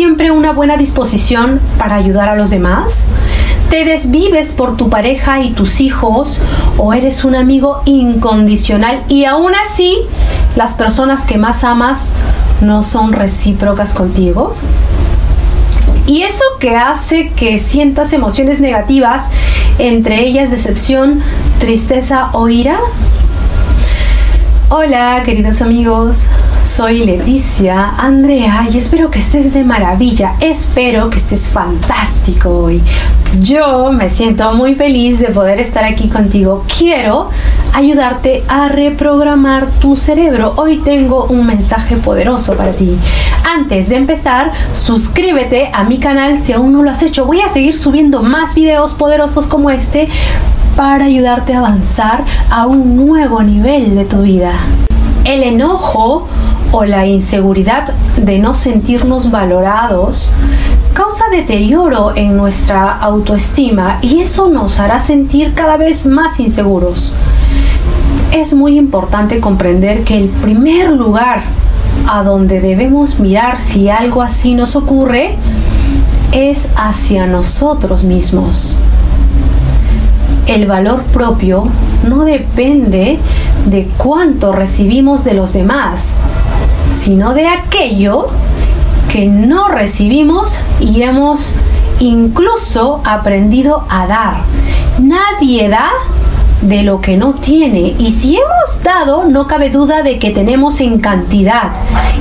siempre una buena disposición para ayudar a los demás? ¿Te desvives por tu pareja y tus hijos o eres un amigo incondicional y aún así las personas que más amas no son recíprocas contigo? Y eso que hace que sientas emociones negativas, entre ellas decepción, tristeza o ira. Hola queridos amigos, soy Leticia Andrea y espero que estés de maravilla, espero que estés fantástico hoy. Yo me siento muy feliz de poder estar aquí contigo. Quiero ayudarte a reprogramar tu cerebro. Hoy tengo un mensaje poderoso para ti. Antes de empezar, suscríbete a mi canal si aún no lo has hecho. Voy a seguir subiendo más videos poderosos como este para ayudarte a avanzar a un nuevo nivel de tu vida. El enojo o la inseguridad de no sentirnos valorados causa deterioro en nuestra autoestima y eso nos hará sentir cada vez más inseguros. Es muy importante comprender que el primer lugar a donde debemos mirar si algo así nos ocurre es hacia nosotros mismos. El valor propio no depende de cuánto recibimos de los demás, sino de aquello que no recibimos y hemos incluso aprendido a dar. Nadie da de lo que no tiene y si hemos dado no cabe duda de que tenemos en cantidad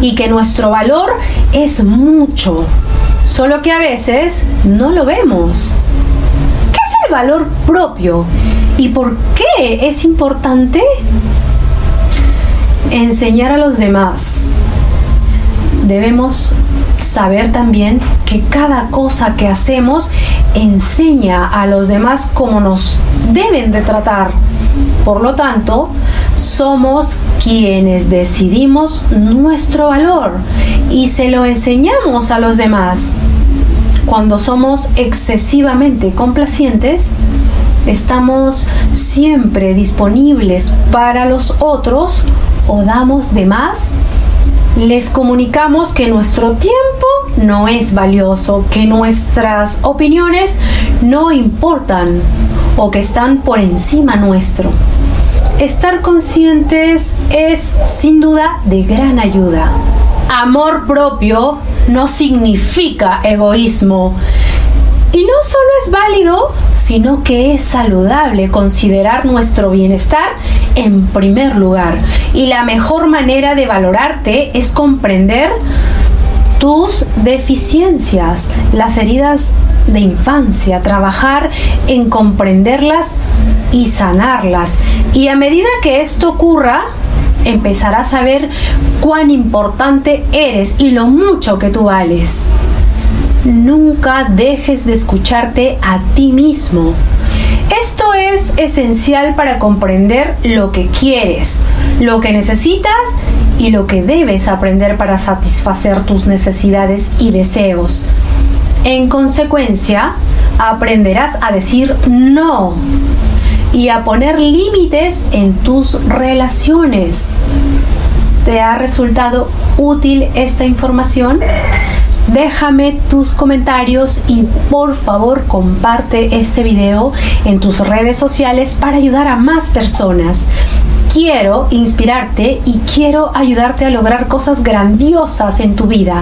y que nuestro valor es mucho, solo que a veces no lo vemos. ¿Qué es el valor propio y por qué es importante? Enseñar a los demás. Debemos saber también que cada cosa que hacemos enseña a los demás cómo nos deben de tratar. Por lo tanto, somos quienes decidimos nuestro valor y se lo enseñamos a los demás. Cuando somos excesivamente complacientes, estamos siempre disponibles para los otros o damos de más les comunicamos que nuestro tiempo no es valioso, que nuestras opiniones no importan o que están por encima nuestro. Estar conscientes es sin duda de gran ayuda. Amor propio no significa egoísmo. Y no solo es válido, sino que es saludable considerar nuestro bienestar en primer lugar. Y la mejor manera de valorarte es comprender tus deficiencias, las heridas de infancia, trabajar en comprenderlas y sanarlas. Y a medida que esto ocurra, empezarás a ver cuán importante eres y lo mucho que tú vales. Nunca dejes de escucharte a ti mismo. Esto es esencial para comprender lo que quieres, lo que necesitas y lo que debes aprender para satisfacer tus necesidades y deseos. En consecuencia, aprenderás a decir no y a poner límites en tus relaciones. ¿Te ha resultado útil esta información? Déjame tus comentarios y por favor comparte este video en tus redes sociales para ayudar a más personas. Quiero inspirarte y quiero ayudarte a lograr cosas grandiosas en tu vida.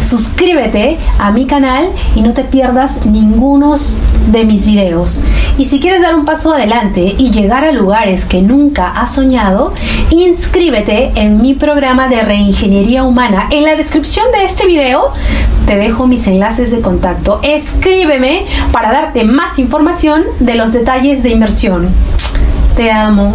Suscríbete a mi canal y no te pierdas ninguno de mis videos. Y si quieres dar un paso adelante y llegar a lugares que nunca has soñado, inscríbete en mi programa de reingeniería humana. En la descripción de este video te dejo mis enlaces de contacto. Escríbeme para darte más información de los detalles de inversión. Te amo.